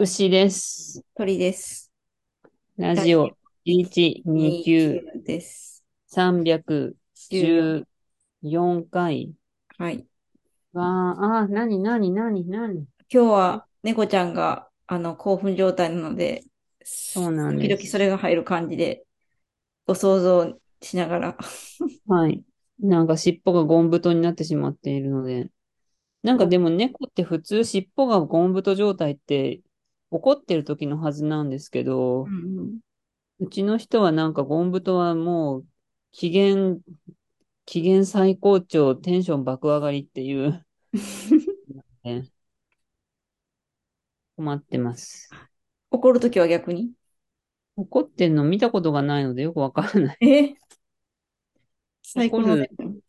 牛です。鳥です。ラジオ1129 29です。314回。はい。わあ、あ、なになになになに今日は猫ちゃんが、あの、興奮状態なので、そうなんです時々それが入る感じで、ご想像しながら。はい。なんか尻尾がゴン太になってしまっているので。なんかでも猫って普通尻尾がゴン太状態って怒ってる時のはずなんですけど、うんうちの人はなんかゴン太はもう機嫌、機嫌最高潮、テンション爆上がりっていう、ね困ってます。怒るときは逆に？怒ってんの見たことがないのでよくわからない。え？最高の怒る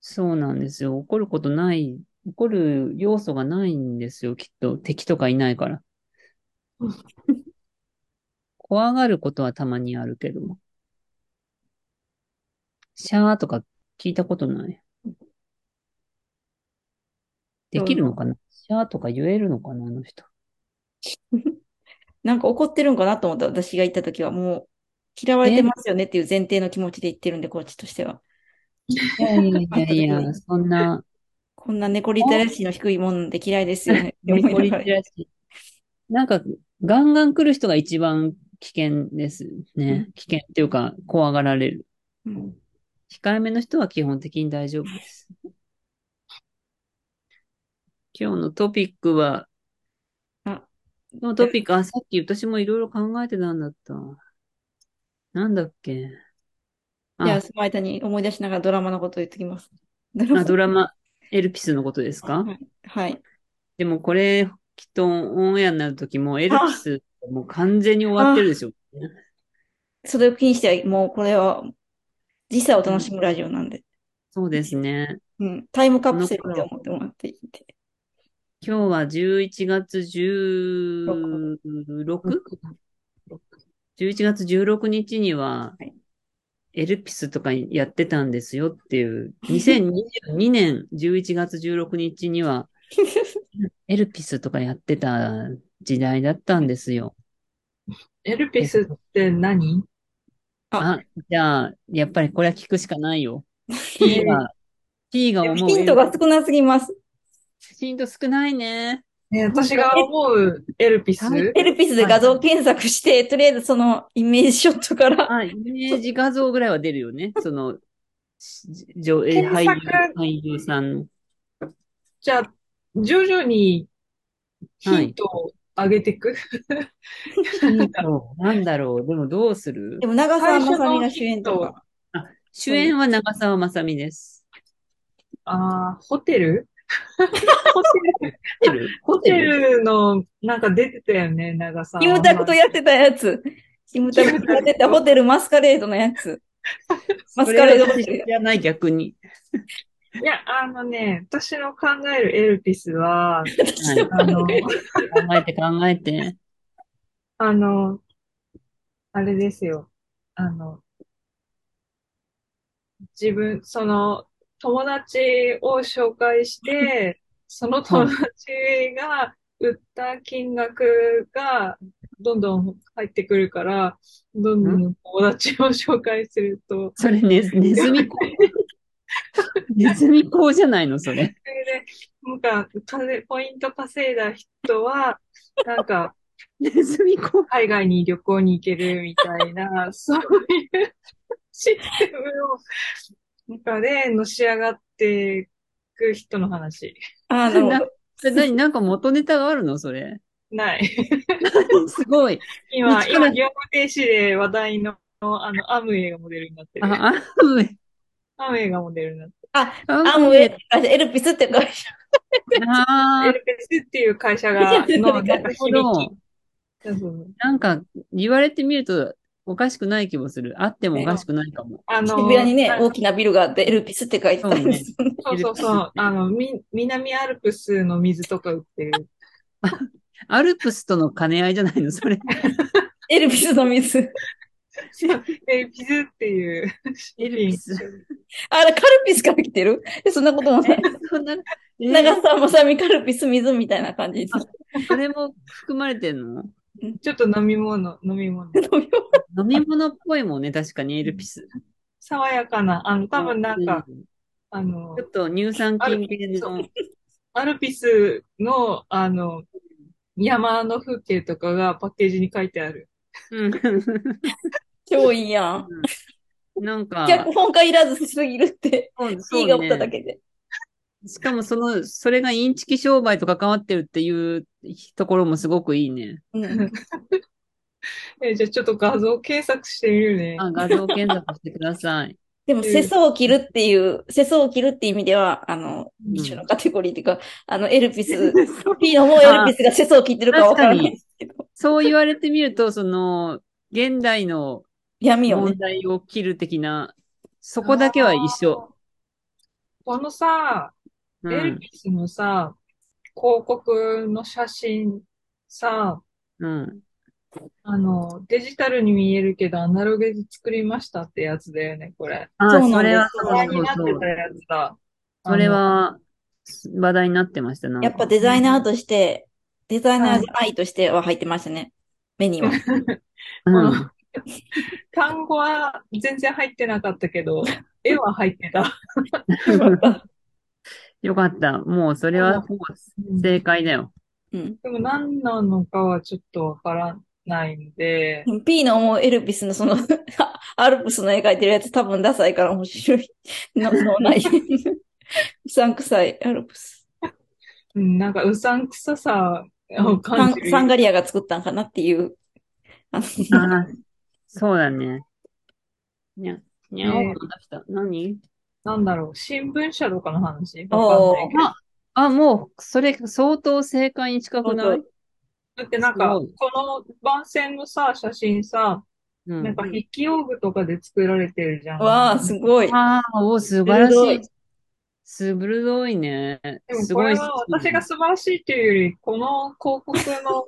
そうなんですよ。怒ることない、怒る要素がないんですよ、きっと。敵とかいないから。怖がることはたまにあるけど。シャーとか聞いたことない。できるのかな？シャーとか言えるのかな？あの人。なんか怒ってるんかなと思った。私が言ったときはもう、嫌われてますよねっていう前提の気持ちで言ってるんで、こっちとしては。いやいやいや そんな、こんな猫リテラシーの低いもんで嫌いですよね猫リ。テラシーなんか、ガンガン来る人が一番危険ですね。危険っていうか、怖がられる。うん控えめの人は基本的に大丈夫です。今日のトピックは、あのトピック、あ、さっき私もいろいろ考えてたんだった。なんだっけ？あじゃあ、その間に思い出しながらドラマのことを言ってきます。ドあ、ドラマ、エルピスのことですか？はい。はい。でもこれ、きっとオンエアになるときもエルピス、もう完全に終わってるでしょ。それを気にしては、もうこれは、時差を楽しむラジオなんで、そうですね。うん、タイムカプセルって思ってもらっていいんで。今日は11月 16?11 月16日にははい、エルピスとかやってたんですよっていう、2022年11月16日には、エルピスとかやってた時代だったんですよ。エルピスって何？あ、じゃあ、やっぱりこれは聞くしかないよ。T が、T が思うヒントが少なすぎます。ヒント少ないね。ね私が思うエルピスはいエルピスで画像検索して、とりあえずそのイメージショットから、あ、イメージ画像ぐらいは出るよね。その、しじょえ俳優俳優さんの。じゃあ、徐々にヒントを上げていく、ヒント、なんだろう？でもどうする？でも長澤まさみが主演とか。あ、主演は長澤まさみです。あーホテル？ホテル？ホホテテルルの、なんか出てたよね、長さん。キムタクとやってたやつ。キムタクとやってたホテルマスカレードのやつ。マスカレードホ私テル知。らない、逆に。いや、あのね、私の考えるエルピスは、はいあの、考えて考えて。あの、あれですよ。あの、自分、その、友達を紹介して、その友達が売った金額がどんどん入ってくるから、どんどん友達を紹介すると、それね、ネズミ講 ネズミ講じゃないの、それ。それで、なんか、金ポイント稼いだ人は、なんか、ネズミ講。海外に旅行に行けるみたいな、そういうシステムを、中でのし上がっていく人の話。あの、なそれ何？なんか元ネタがあるのそれ？ない。すごい。今、今、業務停止で話題の、あの、アムウェイがモデルになってる。あ、あ、アムウェイがモデルになってあ、あアムウェイって会社、エルピスって会社。エルペスっていう会社が、の、なんかなんか、言われてみると、おかしくない気もする。あってもおかしくないかも。あの、渋谷にね、な大きなビルがあって、エルピスって書いてたんですよね。そうそうそう、あの、み、南アルプスの水とか売ってる。アルプスとの兼ね合いじゃないのそれ。エルピスの水。エルピスっていう。エルピス。あれ、カルピスから来てる？えそんなこともない。そんな、え長さまさみカルピス水みたいな感じです。それも含まれてんの？ちょっと飲み物、飲み物。飲み物っぽいもんね、確かにエルピス。爽やかな、あの、多分なんか、うんあのちょ、っと乳酸菌系の。アルピスの、あの、山の風景とかがパッケージに書いてある。うん超いいやん。なんか、脚本家いらずすぎるって、そうそ P うがおっただね。けで。しかもその、それがインチキ商売と関わってるっていうところもすごくいいね。うん。え、じゃあちょっと画像検索してみるね。あ、画像検索してください。でも、世相を切るっていう、世相を切るっていう意味では、あの、うん一緒のカテゴリーっていうか、あの、エルピス、P の方エルピスが世相を切ってるかわからないですけど、そう言われてみると、その、現代の闇をね問。題を切る的な、そこだけは一緒。このさ、うん。エルピスのさ、広告の写真さ、うん。あの、デジタルに見えるけど、アナログで作りましたってやつだよね、これ。あ、そうなんですそれは、話題にそうそうなってた。やつだ。それは、話題になってましたな。やっぱデザイナーとして、デザイナー愛としては入ってましたね。目には。うん。単語は全然入ってなかったけど、絵は入ってた。よかった。もう、それは、正解だよ。うん。でも何なのかはちょっとわからないんで、P の思うエルピスのその、アルプスの絵描いてるやつ多分ダサいから面白い。の、のない。うさんくさいアルプス。うん、なんかうさんくささをサ感じる。ンサンガリアが作ったんかなっていう。あ、そうだね。にゃ、にゃおうと出した。何？なんだろう、新聞社とかの話？わかんないけど。あ、もう、それ、相当正解に近くない？だってなんか、すごいこの番宣のさ、写真さ、うん。なんか筆記用具とかで作られてるじゃん。わあ、すごい。ああ、お、素晴ら鋭いしい。鋭いね。でもすごい。これは私が素晴らしいっていうより、この広告の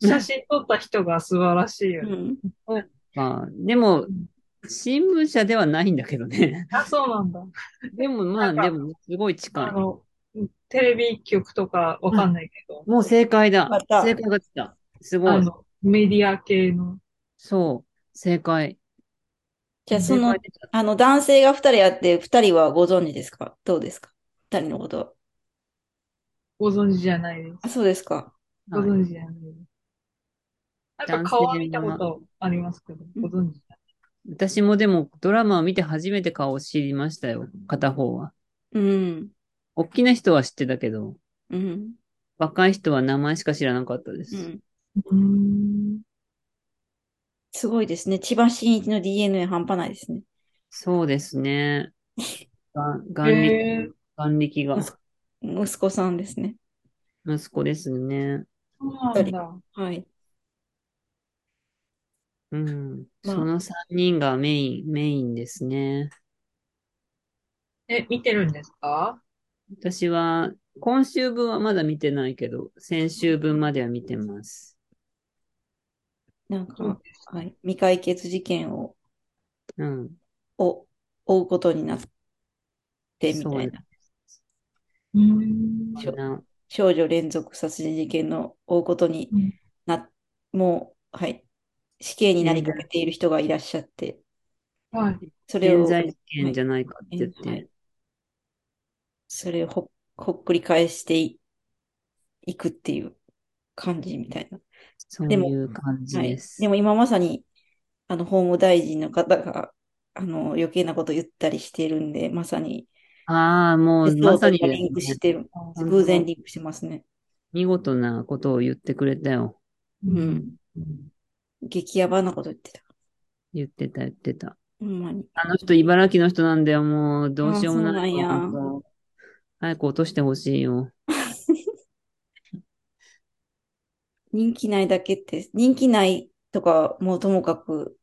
写真撮った人が素晴らしいよね。うん。あでも、新聞社ではないんだけどね。あ、そうなんだ。でもまあ、でも、すごい近い。あの、テレビ局とかわかんないけど、もう正解だま。た正解が来た。すごい。あの、メディア系の。そう。正解。じゃあ、そのあの、男性が二人あって、二人はご存知ですか？どうですか？二人のことは。ご存知じゃないです。あ、そうですか。ご存知じゃないです。なんか顔は見たことありますけど、ご存知。私もでもドラマを見て初めて顔を知りましたよ。片方は。うん。大きな人は知ってたけど、うん。若い人は名前しか知らなかったです。うん。うーん。すごいですね。千葉真一の DNA 半端ないですね。そうですね。が眼力、へー眼力が息子さんですね。息子ですね。そうなんだ。はい。うん。まあその三人がメイン、メインですね。え、見てるんですか？私は、今週分はまだ見てないけど、先週分までは見てます。なんか、はい。未解決事件を、うん。を追うことになって、みたいな。うーん。そうな少女連続殺人事件の追うことにうんな、もう、はい。死刑になりかけている人がいらっしゃって、はい。それを現、在事件じゃないかって言って。はいそれをほほっくり返していいくっていう感じみたいな。そうでもいう感じはい。です。でも今まさに、あの、法務大臣の方が、あの、余計なこと言ったりしてるんで、まさに、ああ、もうまさにリンクねしてる。当偶然リンクしてますね。見事なことを言ってくれたよ。うん。激ヤバなこと言ってた。言ってた、言ってた。ほんまに。あの人、茨城の人なんだよ。もう、どうしようもない。あそうなんや本当早く落としてほしいよ。人気ないだけって、人気ないとか、もうともかく、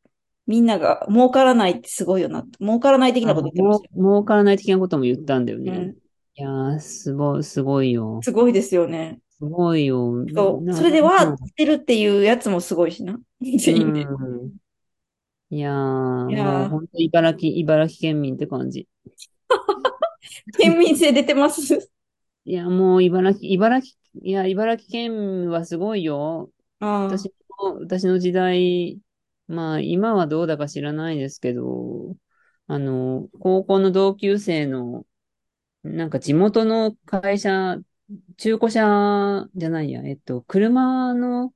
みんなが儲からないってすごいよな。儲からない的なこと言ってまもした儲からない的なことも言ったんだよね。うんいやー、すごい、すごいよ。すごいですよね。すごいよ。そう。なそれでわーうってるっていうやつもすごいしな。いやー、いやー本当茨城、茨城県民って感じ。県民性出てます。いや、もう茨城、茨城、いや、茨城県はすごいよ。ああ、私の、私の時代、まあ、今はどうだか知らないですけど、あの、高校の同級生の、なんか地元の会社、中古車じゃないや、えっと、車の、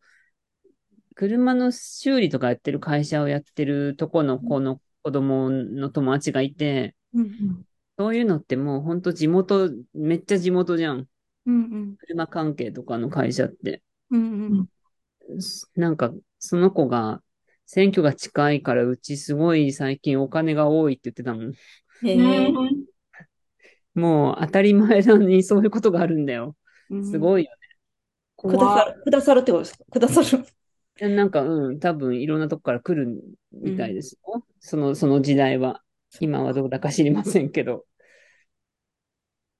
車の修理とかやってる会社をやってるとこの子の子供の友達がいて、うんそういうのってもう本当地元、めっちゃ地元じゃん。うん車関係とかの会社って。うんうんなんか、その子が、選挙が近いからうちすごい最近お金が多いって言ってたもん。へもう当たり前なのにそういうことがあるんだよ。すい。ごいよくださ。る、くださるってことですかくださる。ね。なんか、うん、多分いろんなとこから来るみたいですよ。その、その時代は。今はどうだか知りませんけど。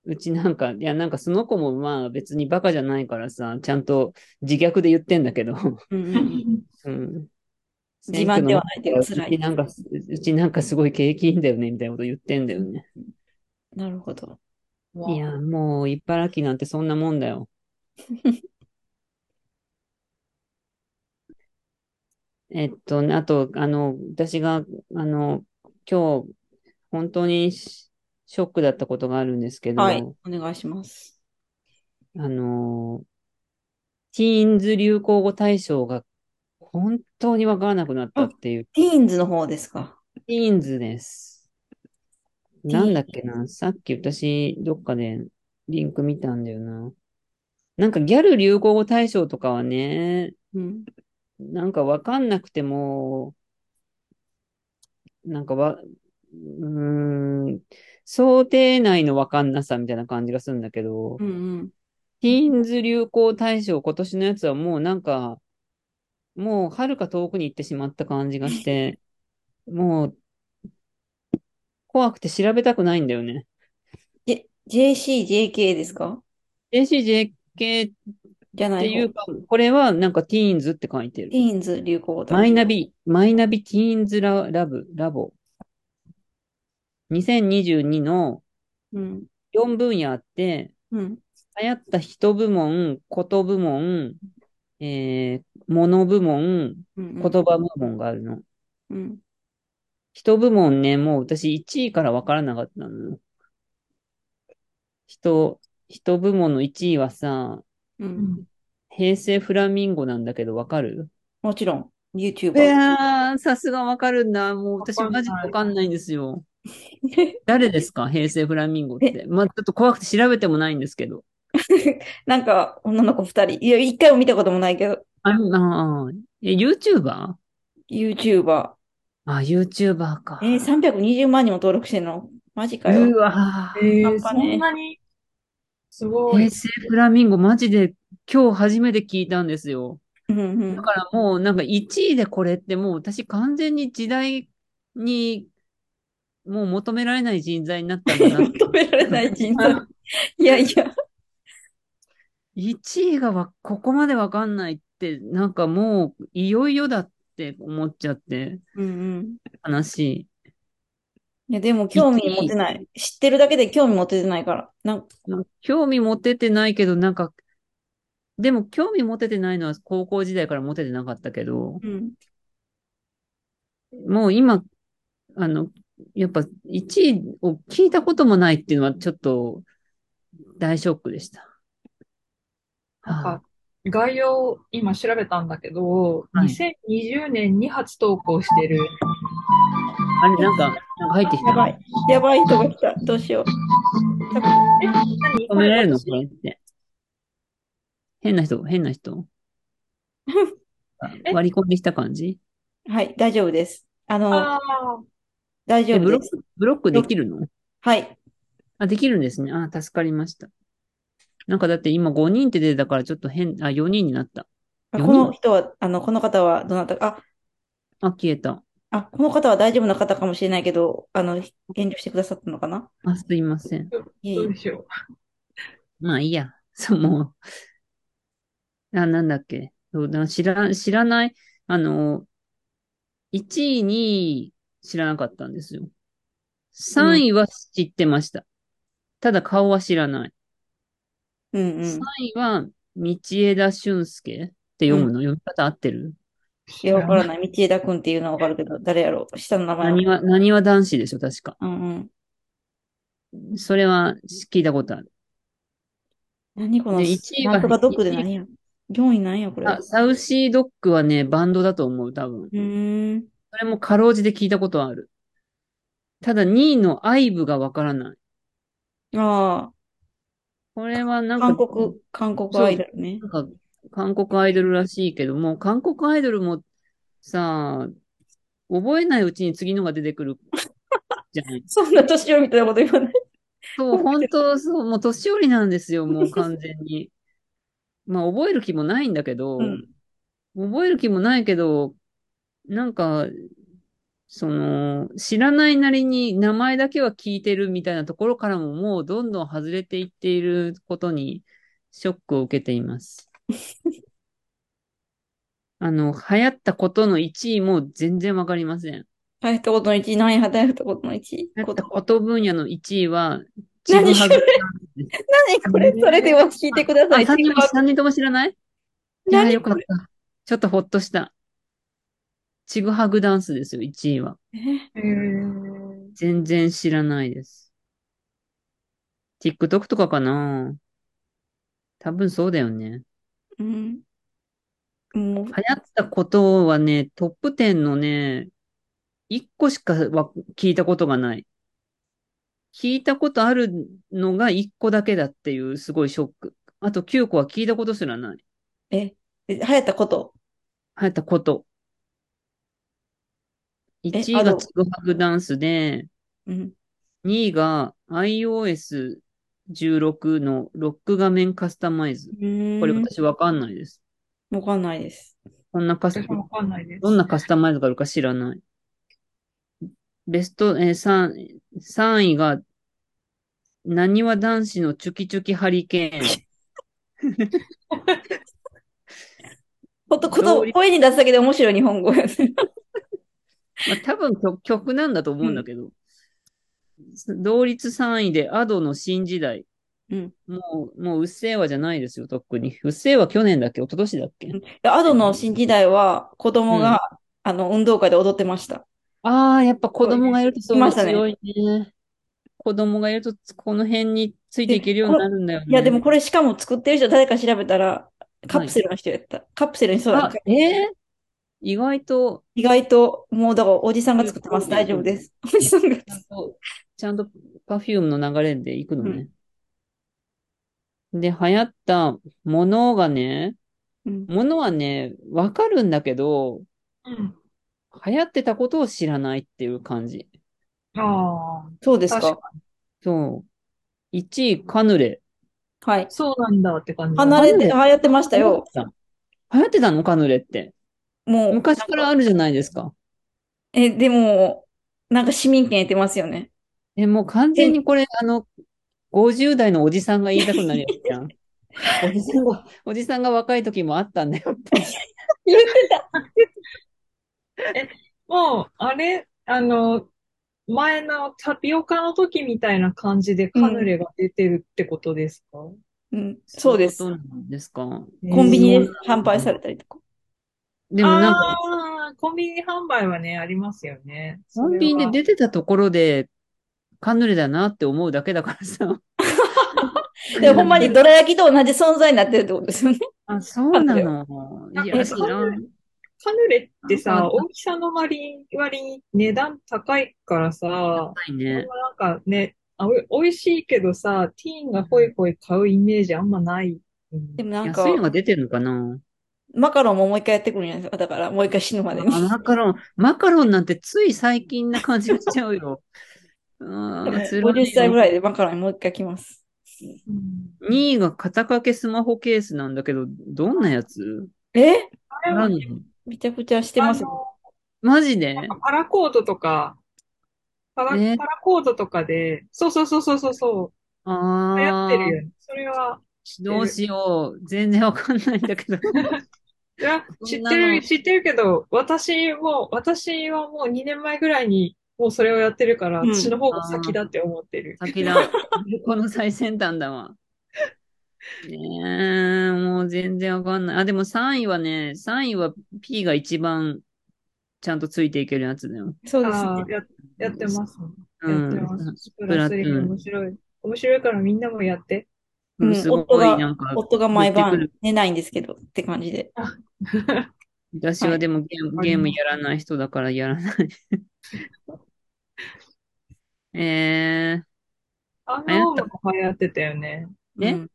うちなんか、いや、なんかその子もまあ別にバカじゃないからさ、ちゃんと自虐で言ってんだけど。うんうんうん うん。自慢ではないけど辛いうちなんか、うちなんかすごい景気いいんだよね、みたいなこと言ってんだよね。なるほど。いや、もう、茨城なんてそんなもんだよ。えっと、あと、あの、私が、あの、今日、本当にシショックだったことがあるんですけど、はい。お願いします。あの、ティーンズ流行語大賞が本当にわからなくなったっていう、ティーンズの方ですか？ティーンズです。なんだっけな、さっき私、どっかでリンク見たんだよな。なんかギャル流行語大賞とかはね、うん。なんかわかんなくても、なんかわ、うーん、想定内のわかんなさみたいな感じがするんだけどう、んうん。ティーンズ流行大賞今年のやつはもうなんか、もう遥か遠くに行ってしまった感じがして、もう、怖くて調べたくないんだよね。で JC、JK ですか？JCJK っじゃない方。ていうか、これはなんかティーンズって書いてるテ。ィーンズ流行語マイナビ、マイナビティーンズララブ、ラボ。2022のうん。4分野あって、うん。流行った人部門、こと部門、えー、物部門、うん。言葉部門があるの。うん。人部門ね、もう私1位から分からなかったの。人、人部門の1位はさ、う。うんん平成フラミンゴなんだけど分かる？もちろん、い YouTuber。やー、さすが分かるんだ。もう私マジで分かんないんですよ。誰ですか？平成フラミンゴって。まあ、ちょっと怖くて調べてもないんですけど。なんか、女の子二人。いや、一回も見たこともないけど、あ、あー、え、YouTuber? YouTuber。あ、YouTuber か。えー、320万人も登録してんの？マジかよ。うわー。えー、そんなに、すごい平。成フラミンゴマジで今日初めて聞いたんですよ。うんうんだ。からもうなんか1位でこれってもう私完全に時代にもう求められない人材になったんだな。求められない人材。いやいや。1位がわここまでわかんないってなんかもういよいよだって思っちゃってうんうん。悲しい。いや、でも興味持てない。知ってるだけで興味持ててないから。なん興味持ててないけどなんか、でも興味持ててないのは高校時代から持ててなかったけど、うん。もう今、あの、やっぱ1位を聞いたこともないっていうのはちょっと大ショックでした。なんはか、概要、今調べたんだけど、はい2020年に初投稿してる。あれ、なんか、なんか入ってきた？やばい。やばい人が来た。どうしよう。止められるの？ここれって。変な人、変な人？割り込んできた感じ？はい、大丈夫です。あの、あ大丈夫です。ロック、ブロックできるの？はい。あ、できるんですね。あ、助かりました。なんかだって今5人って出てたからちょっと変、あ、4人になった。あ4この人人は、あの、この方はどなた？か、あ、あ、消えた。あ、この方は大丈夫な方かもしれないけど、あの、遠慮してくださったのかな？あ、すいません。いえいえどうでしょまあいいや。そう、もう。あ、なんだっけ？そうだ、知ら、知らない？あの、1位、2位知らなかったんですよ。3位は知ってました。ただ顔は知らない。うんうん。3位は、道枝俊介って読むの、読み方合ってる？いや、わからない。道枝くんっていうのはわかるけど、誰やろ？う。下の名前は。何は、何は男子でしょ、確か。うんうん。それは聞いたことある。何この、で一位はなんとかドッグで何や ?4 位何やこれ。あ、サウシードッグはね、バンドだと思う、多分。うーん。それもかろうじて聞いたことある。ただ2位のアイブがわからない。あこれはなあ、んか、韓国、韓国アイドルね。なんか、韓国アイドルらしいけども、韓国アイドルもさ、覚えないうちに次のが出てくるじゃない。そんな年寄りみたいなこと言わない。そう、本当そう、もう年寄りなんですよ、もう完全に。まあ、覚える気もないんだけど、うん。覚える気もないけど、なんか、その、知らないなりに名前だけは聞いてるみたいなところからももうどんどん外れていっていることにショックを受けています。あの、流行ったことの1位も全然わかりません。流行ったことの1位、何や流行ったことの1位。流行ったこと分野の1位は、ち何ぐはぐ何これそれでは聞いてください。あ、3人も、三人とも知らない？何よかった。ちょっとほっとした。ちぐはぐダンスですよ、1位は。え？へー全然知らないです。TikTok とかかな多分そうだよね。うん。もう流行ったことはね、トップ10のね、1個しかわ聞いたことがない。聞いたことあるのが1個だけだっていうすごいショック。あと9個は聞いたことすらない。え、え流行ったこと？流行ったこと。1位がちぐはぐダンスで、うん。2位が iOS16 のロック画面カスタマイズ。これ私わかんないです。わかんないです。こんなカス私もわかんないです。どんなカスタマイズがあるか知らない。ベスト、えー、3、3位が、なにわ男子のチュキチュキハリケーン。こと、こと、声に出すだけで面白い日本語やね。まあ、多分曲曲なんだと思うんだけど。同率3位で、アドの新時代。うん。もう、もう、うっせぇわじゃないですよ、とっくに。うっせぇわ去年だっけ？一昨年だっけアドの新時代は子供が、あの、運動会で踊ってました。ああ、やっぱ子供がいるとそういましたね強いね。子供がいると、この辺についていけるようになるんだよね。いや、でもこれしかも作ってる人誰か調べたら、カプセルの人やった。カプセルにそうだあ、えー？意外と、意外と、もうだからおじさんが作ってます。大丈夫です。おじさんが。ちゃんと、ちゃんとパフュームの流れで行くのね。で、流行ったものがね、うん。ものはね、わかるんだけど、うん。流行ってたことを知らないっていう感じ。ああ、そうですか。そう。1位、カヌレ。はい。そうなんだって感じ。離れて、流行ってましたよ。流行ってたの？カヌレって。もう、昔からあるじゃないですか。え、でも、なんか市民権得てますよね。え、もう完全にこれ、あの、50代のおじさんが言いたくなるやつじゃん。おじさんが、おじさんが若い時もあったんだよって。言ってた。もう、あれ、あの、前のタピオカの時みたいな感じでカヌレが出てるってことですか、うん、そうです。そうなんですか？コンビニでえー販売されたりとか。でもなんか、ああ、コンビニ販売はね、ありますよね。コンビニで出出てたところで、カヌレだなって思うだけだからさ。で、ほんまにどら焼きと同じ存在になってるってことですよね。あ、そうなの。いや、え知らん。カヌレってあさ、大きさの割に、割に値段高いからさ、高いね。なんかね、あおい美味しいけどさ、ティーンがホイホイ買うイメージあんまない。うんでもなんか安いのが出てるのかなマカロンももう一回やってくるんじゃないですか。だから、もう一回死ぬまでに。あ、マカロン、マカロンなんてつい最近な感じがしちゃうよ。あ ー辛いよ50歳ぐらいでマカロンにもう一回来ます。うん2位が肩掛けスマホケースなんだけど、どんなやつ？え？あれは何？めちゃくちゃしてますマジで？なんかパラコードとか、パラ、ねパラコードとかで、そうそうそうそうそうそう、流行あってるよ。それは。どうしよう。全然わかんないんだけど。いや、知ってそんなのる、知ってるけど、私も、私はもう2年前ぐらいに、もうそれをやってるから、うん私の方が先だって思ってる。先だ。この最先端だわ。ねえ、もう全然わかんない。あ、でも3位はね、3位は P が一番ちゃんとついていけるやつだよ。そうですね。ああ、や、やってます。うんやってます。スププララスリートゥーン面白い。面白いからみんなもやって。うん、すご夫がいなんか、夫が毎晩言ってくる寝ないんですけどって感じで。私はでもゲーム、ゲームやらない人だからやらない。えー、アームウォーマーも流行ってたよね。ねうん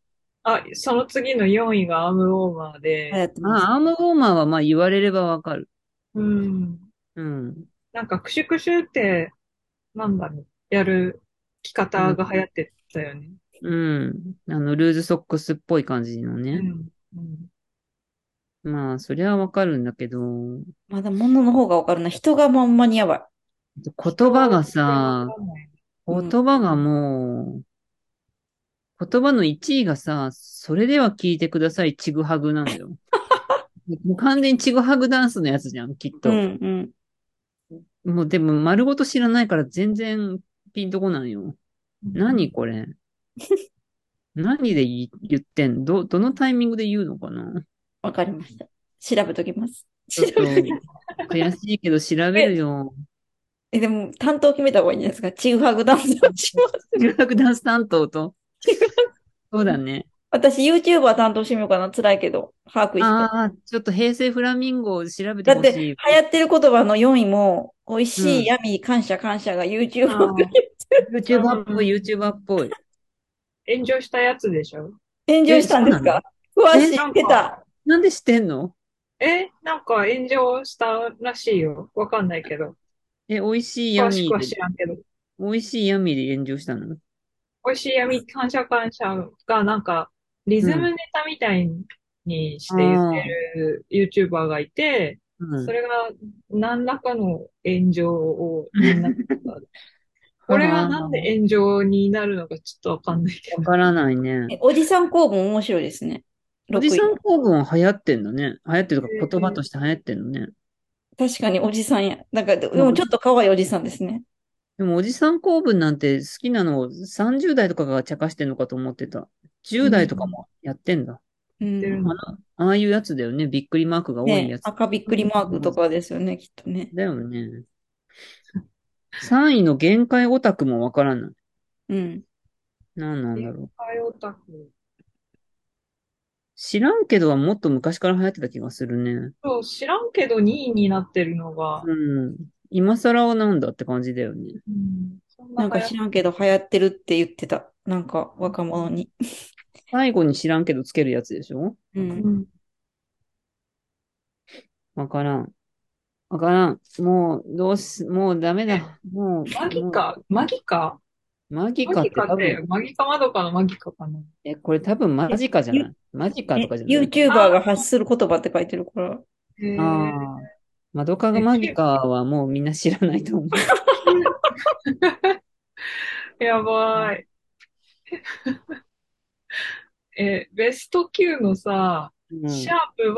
あ、その次の4位がアームウォーマーで。あ、アームウォーマーはまあ言われればわかる。うん。うん。なんかクシュクシュって、なんだろう、やる着方が流行ってたよね。うん。あの、ルーズソックスっぽい感じのうね。ん。うん。まあ、それはわかるんだけど、まだ物の方がわかるな。人がまんまにやばい。言葉がさ、言葉がもう、言葉の1位がさ、それでは聞いてください、ちぐはぐなんだよ。もう完全にちぐはぐダンスのやつじゃん、きっと。うんうん。もうでも丸ごと知らないから全然ピンとこないよ。何これ 何で言ってんど、どのタイミングで言うのかな？わかりました。調べときます。ちょっと悔しいけど調べるよ。え、でも、担当決めた方がいいんじゃないですか？チグハグダンスをします。中学ダンス担当と？そうだね。私、YouTuber 担当してみようかな。辛いけど、把握して。ああ、ちょっと平成フラミンゴを調べてだって、ほしい流。行ってる言葉の4位も、美味しい、闇、感謝、感謝が YouTuber YouTuber っぽい、YouTuber っぽい。炎上したやつでしょ？炎上したんですか？詳しい、知ってた。なんで知ってんの？え、なんか炎上したらしいよ。わかんないけど。え、美味しい詳しくは知らんけど。美味しい闇で炎上したの？美味しい闇感謝感謝がなんか、リズムネタみたいにして言ってる YouTuber がいて、うんそ。れが何らかの炎上をみんな、これがなんで炎上になるのかちょっとわかんないけど。わからないね。えおじさん公文面白いですね。おじさ6ん公文は流行ってんのね。流行ってるとか言葉として流行ってんのね。位。確かにおじさんや。なんか、でもちょっと可愛いおじさんですね。でもおじさん公文なんて好きなの30代とかが茶化してんのかと思ってた。10代とかもやってんだ。うん。あのああいうやつだよね。びっくりマークが多いねやつ。赤びっくりマークとかですよね、きっとね。だよね。3位の限界オタクもわからない。うん。何なんだろう。はい、オタク。知らんけどはもっと昔から流行ってた気がするね。そう、知らんけど2位になってるのが、うん。今更はなんだって感じだよね。うん、そんなんか知らんけど流行ってるって言ってた。なんか若者に。最後に知らんけどつけるやつでしょ？う。うんん。わからん。わからん。もう、どうし、もうダメだ。もう、マギもか、マギか？う。マギカマギって多かって分、、マギかまどかのマギかかな。え、これ多分マジカじゃない？マジカえとかじゃない？YouTuber が発する言葉って書いてるから。ああ。マドカがマギカはもうみんな知らないと思う。やばい。え、ベスト9のさ、うんシャープ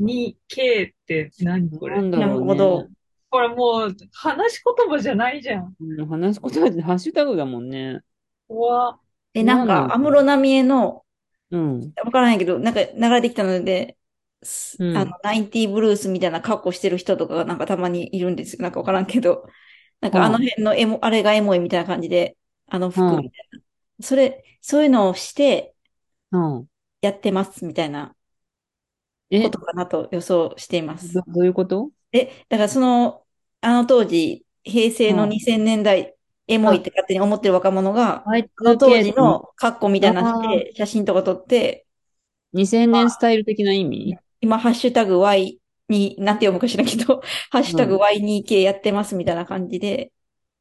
Y2K って何これなんだろうね。なるほどこれもう話し言葉じゃないじゃん。うん話すことはハッシュタグだもんね。怖っえ、なんか、安室奈美恵の、うん。わからないけど、なんか流れてきたので、すうんあの、ナインティブルースみたいな格好してる人とかがなんかたまにいるんですよ。なんかわからんけど、なんかあの辺のエモ、あれがエモいみたいな感じで、あの服うんみたいな。それ、そういうのをしてうん。やってますみたいなことかなと予想しています。どういうこと？え、だからその、あの当時、平成のうん。2000年代、エモいって勝手に思ってる若者が、はい、その当時の格好みたいなのして、写真とか撮って、2000年スタイル的な意味？今、ハッシュタグ Y に、なんて読むか知らん。けど、ハッシュタグ Y2K やってますみたいな感じで、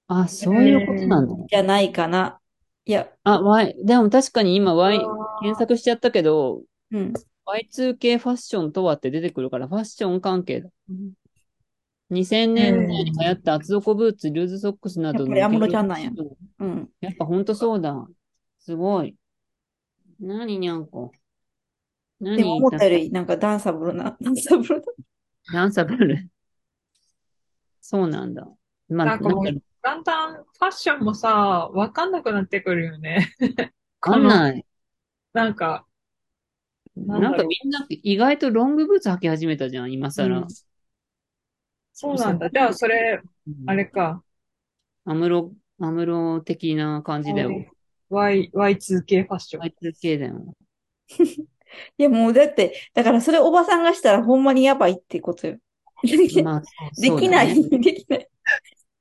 あ、そういうことなの？じゃないかな。いや、あ、Y、でも確かに今 Y 検索しちゃったけど、うん。Y2K ファッションとはって出てくるから、ファッション関係だ。2000年代に流行った厚底ブーツ、ルーズソックスなどのやっぱり安室ちゃんなんやうん。やっぱほんとそうだ。すごい。何にゃんこ？何でも思ったより、なんかダンサブルな、ダンサブルな。ダンサブル。そうなんだ。まあ、なんかもうだんだんファッションもさ、わかんなくなってくるよね。わかんない。なんか、なんかみんな意外とロングブーツ履き始めたじゃん、今更。うんそうなんだ。じゃあ、それ、うんあれか。アムロ、アムロ的な感じだよ。Y、Y2K ファッション。Y2K だよ。いや、もうだって、だからそれおばさんがしたらほんまにやばいってことよ。で まあ、そうきない、できない。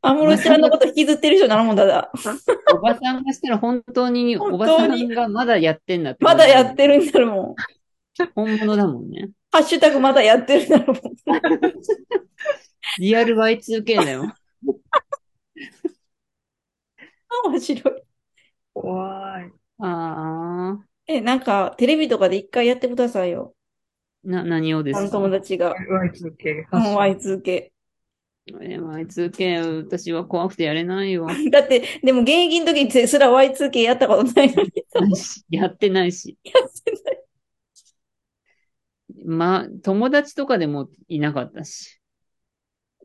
アムロちゃんのこと引きずってる人なのもんだだ。おばさんがしたら本当に、おばさんがまだやってんだって。まだやってるんだろもん。本物だもんね。ハッシュタグまだやってるんだろもん。リアル Y2K だよ。面白い。怖い。ああ、え、なんか、テレビとかで一回やってくださいよ。な、何をですあのか友達が。Y2K ファッシもうョン。Y2K。え Y2K、私は怖くてやれないよ。だって、でも現役の時ですら Y2K やったことないのに。やってないし。まあ、友達とかでもいなかったし。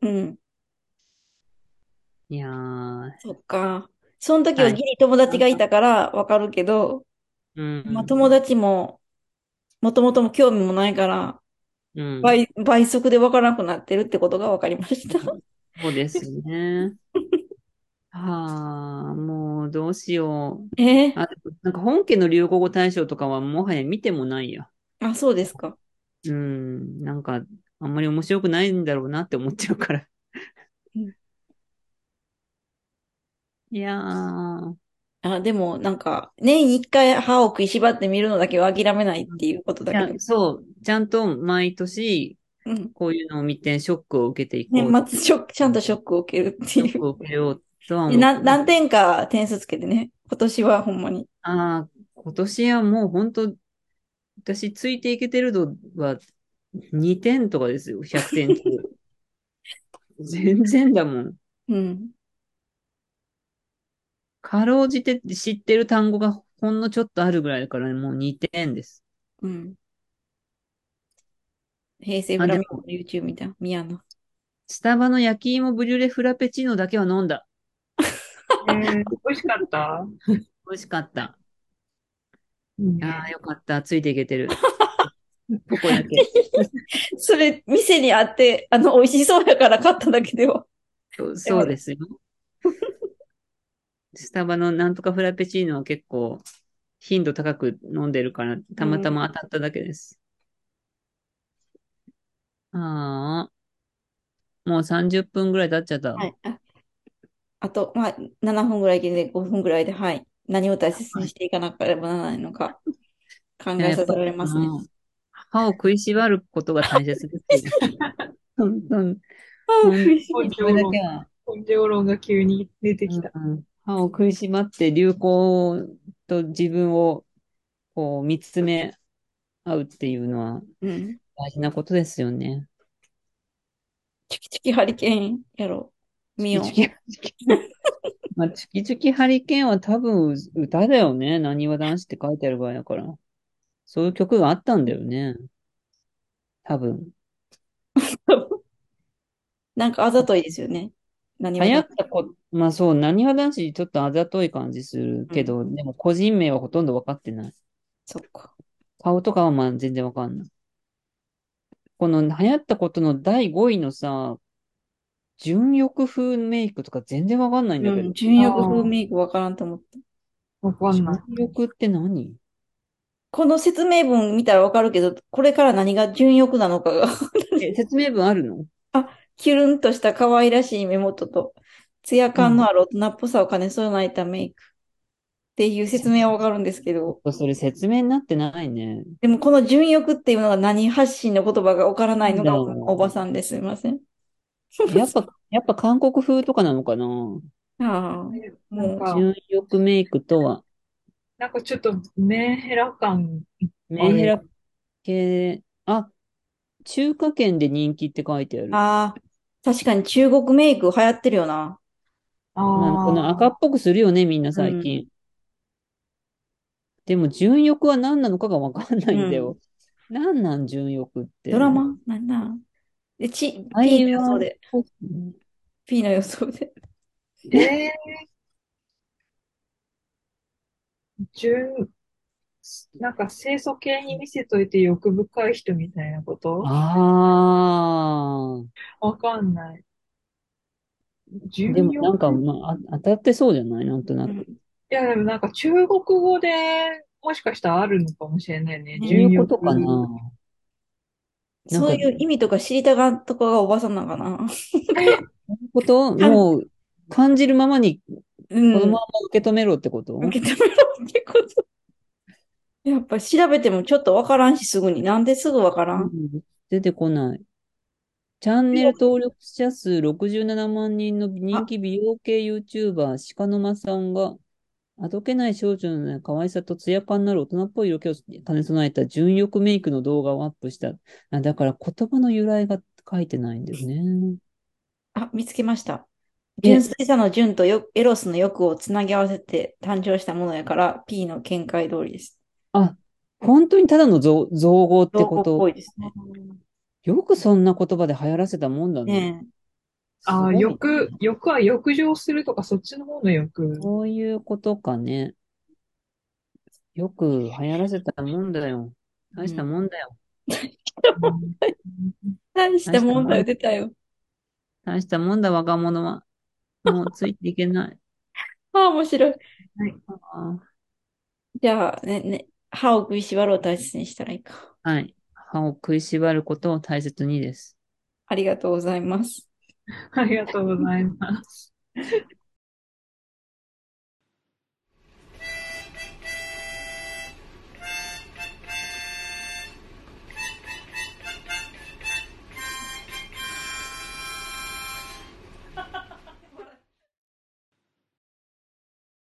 うん。いやー、そっか。その時はギリ友達がいたからわかるけど、うん。まあ友達も、もともとも興味もないから、うん。倍、倍速でわからなくなってるってことが分かりました。そうですね。はあ、もうどうしよう。え？ーあ、なんか本家の流行語大賞とかはもはや見てもないや。あ、そうですか。うん、なんかあんまり面白くないんだろうなって思っちゃうからうん。いやー、あ、でも、なんか、年に一回歯を食いしばって見るのだけは諦めないっていうことだけど。そう、ちゃんと毎年うん。こういうのを見てショックを受けていこう。年末ショック、ちゃんとショックを受けるっていう。ショックを受けようとは思でってな何点か点数つけてね。今年はほんまに。ああ、今年はもう本当、私ついていけてるのは2点とかですよ、100点中。全然だもん。うん。かろうじて知ってる単語がほんのちょっとあるぐらいだからもう2点です。うん。平成フラミンゴの YouTube みたいな。宮野。スタバの焼き芋ブリュレフラペチーノだけは飲んだ。えー、美味しかった？美味しかった。うんああ、よかった。ついていけてる。ここだけ。それ、店にあって、あの、美味しそうやから買っただけでは。そうそうですよ。スタバのなんとかフラペチーノは結構頻度高く飲んでるから、たまたま当たっただけです。ああ。もう30分ぐらい経っちゃった。はい。ああと、まあ、7分ぐらいで、5分ぐらいで、はい。何を大切にしていかなければならないのか、考えさせられますね。うん歯を食いしばることが大切ですよ。本当に。根これ性論だけは、根性論が急に出てきた。うん歯を食いしばって流行と自分をこう見つめ合うっていうのはうん。大事なことですよね。チュキチュキハリケーンやろう。見よう。チュキチュキまあ、チュキチュキハリケーンは多分歌だよね。なにわ男子って書いてある場合だから。そういう曲があったんだよね。多分。なんかあざといですよね。何流行はったこ、まあそう、なにわ男子ちょっとあざとい感じするけど、でも個人名はほとんど分かってない。そっか。顔とかはまあ全然分かんない。この流行ったことの第5位のさ、純欲風メイクとか全然分かんないんだけどうん。。純欲風メイクわからんと思った。わかんない。純欲って何？この説明文見たらわかるけど、これから何が純欲なのかが、え説明文あるの？キュルンとした可愛らしい目元と、ツヤ感のある大人っぽさを兼ね備えたメイク。っていう説明はわかるんですけど、それ説明になってないね。でもこの純欲っていうのが何発信の言葉がわからないのがおばさんですいません。やっぱ、やっぱ韓国風とかなのかな？ああ、なんか、純欲メイクとは、なんかちょっとメンヘラ感。メンヘラ系、あ、中華圏で人気って書いてある。ああ、確かに中国メイク流行ってるよな。あまあ、この赤っぽくするよね、みんな最近。でも、純欲は何なのかがわかんないんだよ。何なん、純欲って。ドラマ？なんだ。で、ち、あ P の予想で、P の予想で。ーえー、純、なんか清楚系に見せといて欲深い人みたいなこと？あわかんない。あ、純でもなんか、欲まあ、あ当たってそうじゃない？なんとなく。うんいや、でもなんか中国語でもしかしたらあるのかもしれないね。ねそういう。ことかな。そういう意味とか知りたがっとこがおばさんなのかな。こともう、感じるままに、うん。このまま受け止めろってこと？受け止めろってこと。やっぱ調べてもちょっとわからんし、すぐに。なんですぐわからん。うん出てこない。チャンネル登録者数67万人の人気美容系 YouTuber、鹿沼さんが、あどけない少女のね可愛さと艶感のある大人っぽい色気を兼ね備えた純欲メイクの動画をアップした。あだから言葉の由来が書いてないんだよね。あ、見つけました。え純粋さの純とよエロスの欲をつなぎ合わせて誕生したものやから、P の見解通りです。あ、本当にただの造造語って造語っことぽいですね。よくそんな言葉で流行らせたもんだね。ねああ、すごい欲、欲は浴場するとかそっちの方の欲。そういうことかね。よく流行らせたもんだよ。大したもんだよ。え。大した問題出たよ。大したもんだ、若者は。もうついていけない。ああ、面白い。あじゃあ、ね、ね、歯を食いしばるを大切にしたらいいか。ーはい。歯を食いしばることを大切にです。ありがとうございます。ありがとうございます。